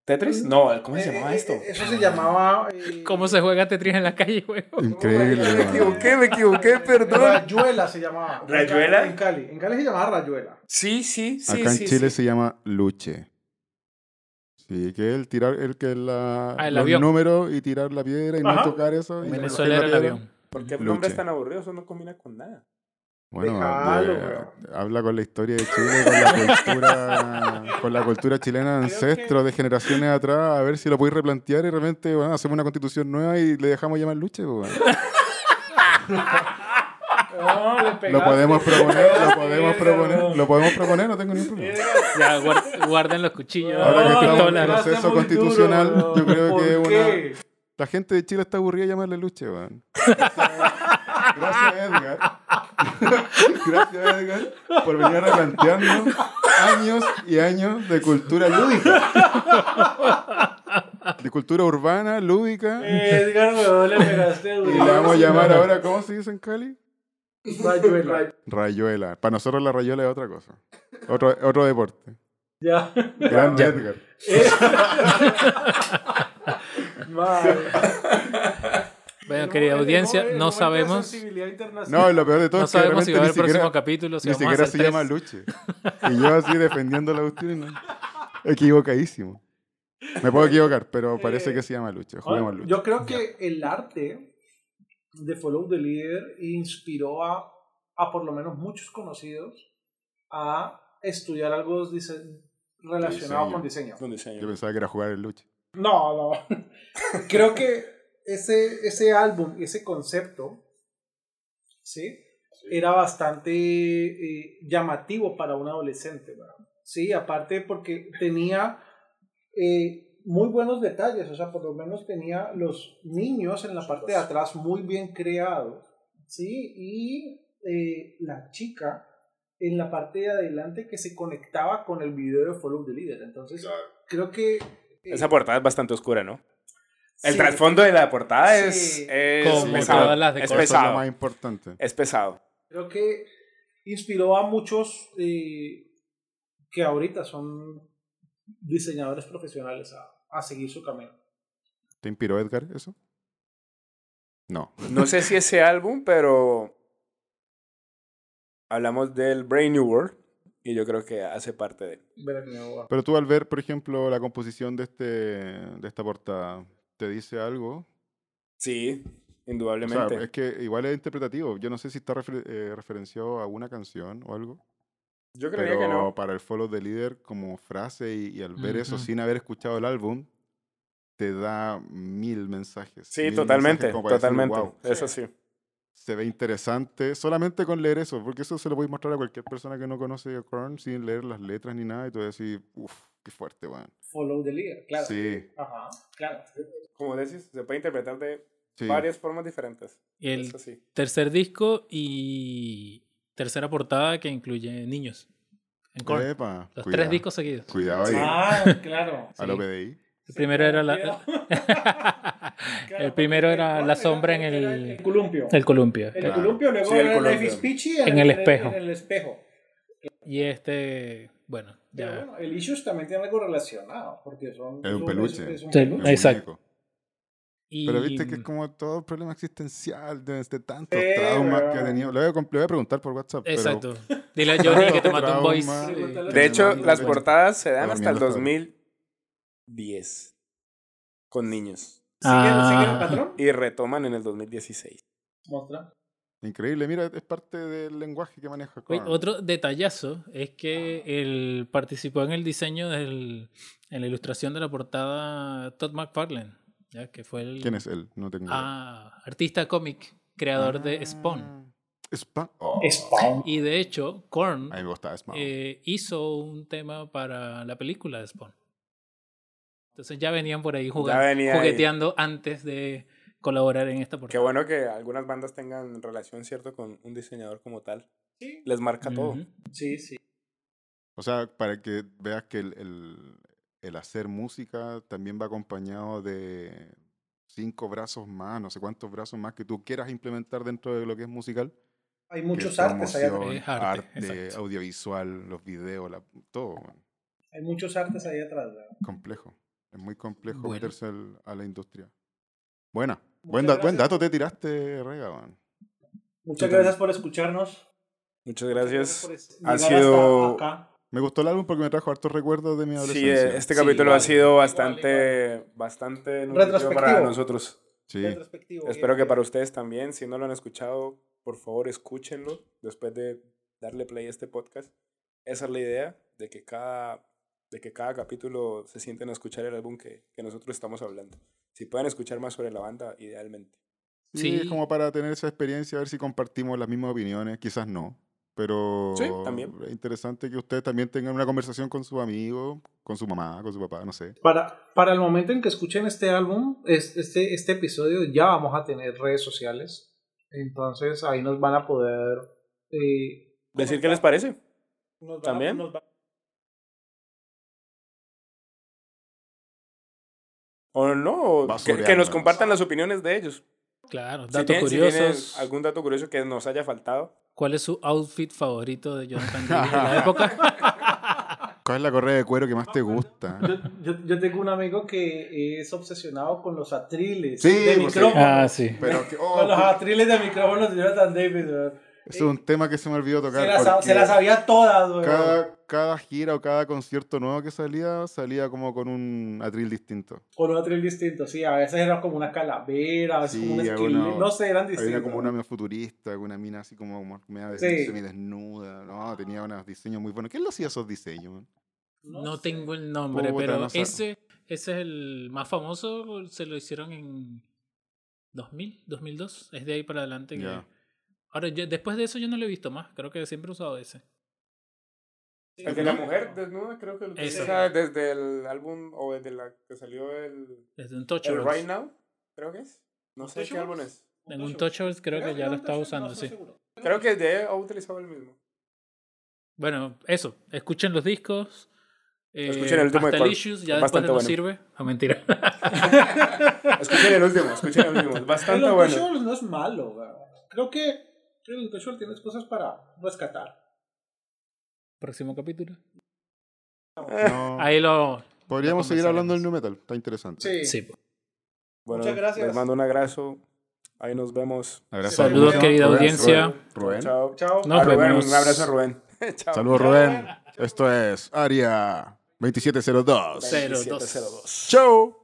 ¿Tetris? No, ¿cómo se eh, llamaba eh, esto? Eso se llamaba... eh, ¿Cómo se juega Tetris en la calle, huevo? Increíble. Me equivoqué, me equivoqué, perdón. Rayuela se llamaba. ¿Rayuela? En Cali. En Cali se llamaba Rayuela. Sí, sí, sí. Acá en sí, Chile sí. se llama luche. Sí, que el tirar, el que es la, Ah, el los avión. números y tirar la piedra y no tocar eso. y Venezuela era la el piedra. avión. ¿Por qué nombres tan aburridos? Eso no combina con nada. Bueno, de- habla con la historia de Chile, con la cultura, [laughs] con la cultura chilena de Creo ancestros de generaciones atrás, a ver si lo podéis replantear y realmente bueno, hacemos una constitución nueva y le dejamos llamar luche. [laughs] bueno. No, le Lo podemos proponer, lo podemos proponer, weón. lo podemos proponer, no tengo ningún problema. Ya, guar- guarden los cuchillos. Ahora que estamos en pegaste proceso constitucional, duro, yo creo ¿por que una-? La gente de Chile está aburrida de llamarle luche, weón. [laughs] Gracias, Edgar. Gracias, Edgar, por venir a replantearnos años y años de cultura lúdica. De cultura urbana, lúdica. Edgar, weón, le pegaste Y duro. le vamos a llamar ahora, ¿cómo se dice en Cali? Rayuela. Rayuela. Para nosotros la rayuela es otra cosa. Otro, otro deporte. Ya. Grande Edgar. [laughs] Madre. Bueno, querida El audiencia, momento- el no sabemos. No, lo peor de todo no es que sabemos si va a haber próximo siquiera, capítulo, si ni siquiera se llama. Luche. Y yo así defendiendo la cuestión. Equivocadísimo. Me puedo equivocar, pero parece que se llama Luche. Juguemos Luche. Yo creo que el arte de Follow the Leader inspiró a, a por lo menos muchos conocidos a estudiar algo dise- relacionado Diseño. con diseño. Un diseño. Yo pensaba que era jugar el Luche. No, no. [laughs] Creo que ese, ese álbum, ese concepto, ¿sí? Era bastante eh, llamativo para un adolescente, ¿verdad? Sí, aparte porque tenía eh, muy buenos detalles, o sea, por lo menos tenía los niños en la parte de atrás muy bien creados, ¿sí? Y eh, la chica en la parte de adelante que se conectaba con el video de Follow the Leader. Entonces, creo que... eh, Esa portada es bastante oscura, ¿no? El sí, trasfondo de la portada Sí. es, es Como pesado. todas las de es lo pesado. más importante. Es pesado. Creo que inspiró a muchos eh, que ahorita son diseñadores profesionales a, a seguir su camino. ¿Te inspiró Edgar eso? No. No sé si ese álbum, pero hablamos del Brain New World y yo creo que hace parte de él. Pero tú al ver, por ejemplo, la composición de, este, de esta portada, ¿te dice algo? Sí, O sea, indudablemente. es que igual es interpretativo. Yo no sé si está refer- eh, referenciado a una canción o algo. Yo creería Pero que no. para el follow the leader como frase y, y al ver eso Ujú. sin haber escuchado el álbum, te da mil mensajes. Sí, mil totalmente, mensajes para decir, totalmente. "Wow, Eso sí. se ve interesante solamente con leer eso, porque eso se lo voy a mostrar a cualquier persona que no conoce a Korn sin leer las letras ni nada y tú vas a decir, uff, qué fuerte, weón. Follow the leader, claro. Sí, Ajá, claro. Como decís, se puede interpretar de sí. varias formas diferentes. El Eso sí. tercer disco y tercera portada que incluye niños. En Korn. Epa, Los cuidado, tres discos seguidos. Cuidado ahí. Ah, [laughs] claro. A lo. PDI. El primero era la. [laughs] [laughs] el primero era la sombra en El el, columpio. el columpio. El Claro. columpio, luego Sí, el era el columpio. Life is Peachy En el espejo. En el espejo. Y este, bueno, Pero ya. bueno, el Issues también tiene algo relacionado, porque son... Es un peluche. es un. Es Exacto. Y, Pero viste que es como todo el problema existencial de, de tantos Sí, traumas que ha tenido. Le voy, a, comp- le voy a preguntar por WhatsApp. pero- Exacto. [laughs] Dile a Johnny que te mandó un voice. Eh, De hecho, Sí, las portadas se dan hasta el durmiendo 2010 con niños ¿Sigue, sigue el Ah. patrón? y retoman en el 2016. Mostra. Increíble, mira, es parte del lenguaje que maneja Oye, otro detallazo es que él participó en el diseño del, en la ilustración de la portada Todd McFarlane, ¿ya? que fue el ¿Quién es él? No tengo idea. ah, artista cómic, creador de Spawn. Ah, Spawn. Oh, Spawn. Y de hecho, Korn A mí me gustaba Spawn. eh, hizo un tema para la película de Spawn. Entonces ya venían por ahí jugando, venía ahí. jugueteando antes de colaborar en esta Qué portada. bueno que algunas bandas tengan relación, ¿cierto? Con un diseñador como tal. Sí, Les marca todo. Sí, sí. O sea, para que veas que el, el- el hacer música también va acompañado de cinco brazos más, no sé cuántos brazos más que tú quieras implementar dentro de lo que es musical. Hay muchos es artes allá atrás. Arte, audiovisual, los videos, la- todo. Hay muchos artes ahí atrás. weón. Complejo. Es muy complejo Bueno. meterse al- a la industria. Buena. Buen, da- buen gracias. dato te tiraste, Rega. Muchas gracias por escucharnos. Muchas Muchas gracias. por Ha sido- acá. Me gustó el álbum porque me trajo hartos recuerdos de mi Sí, adolescencia. eh, este Sí, capítulo igual, ha sido igual, bastante, bastante nutritivo para nosotros. Sí. Retrospectivo, Espero bien, que para ustedes también, si no lo han escuchado, por favor escúchenlo después de darle play a este podcast. Esa es la idea, de que cada, de que cada capítulo se sienten a escuchar el álbum que, que nosotros estamos hablando. Si pueden escuchar más sobre la banda, idealmente. Sí, Sí. como para tener esa experiencia, a ver si compartimos las mismas opiniones, quizás no. Pero Sí, también. es interesante que ustedes también tengan una conversación con sus amigos, con su mamá, con su papá, no sé. Para, para el momento en que escuchen este álbum, es- este, este episodio, ya vamos a tener redes sociales. Entonces ahí nos van a poder... eh, ¿Decir qué les parece? nos a- ¿También? nos va- ¿O no? O que, que nos compartan las opiniones de ellos. Claro, Si datos si tienen curiosos. algún dato curioso que nos haya faltado. ¿Cuál es su outfit favorito de Jonathan [laughs] Davis de la época? [laughs] ¿Cuál es la correa de cuero que más te gusta? Yo, yo, yo tengo un amigo que es obsesionado con los atriles Sí, de pues sí. micrófono. ah, sí. Pero que, oh, Con los atriles de micrófonos de Jonathan Davis. Ese es un tema que se me olvidó tocar. Se porque se las sabía todas. weón. cada, cada gira o cada concierto nuevo que salía, salía como con un atril distinto. Con un atril distinto, sí. A veces era como una calavera, a veces Sí, como un esqueleto. No sé, eran Había distintos. una como una medio futurista, una mina así como como media Sí. semidesnuda. No, tenía unos diseños muy buenos. ¿Quién lo hacía esos diseños? man? No sé. tengo el nombre, Puta, pero no sé. ese, ese es el más famoso. Se lo hicieron en 2000, 2002. Es de ahí para adelante. que-. Ahora, yo- después de eso yo no lo he visto más. Creo que siempre he usado ese. El de la mujer desnuda, creo que lo utiliza desde el álbum o desde la que salió el, Desde un el Touchables. Right Now, creo que es. No sé qué álbum es. En un Touchables creo que ya lo estaba usando, no sí. seguro. Creo que de ha utilizado el mismo. Bueno, eso. Escuchen los discos. Eh, Escuchen el último de. Pastelicious, ya Es después no bueno. sirve. No, mentira. [laughs] Escuchen el último, escuchen el último. [laughs] Bastante El bueno. Untouchables no es malo. weón. Creo que creo que el Untouchables tiene cosas para rescatar. Próximo capítulo. No, Ahí lo. podríamos lo seguir hablando del new metal. Está interesante. Sí. Sí. Bueno, Muchas gracias. Les mando un abrazo. Ahí nos vemos. Abrazo. Saludos, Rubén. querida Rubén. audiencia. Rubén. Chao. Chao. Nos A Rubén, vemos. Un abrazo a Rubén. [laughs] Chao. Saludos, Rubén. Esto es Aria 2702. Cero, dos. 2702. Chau.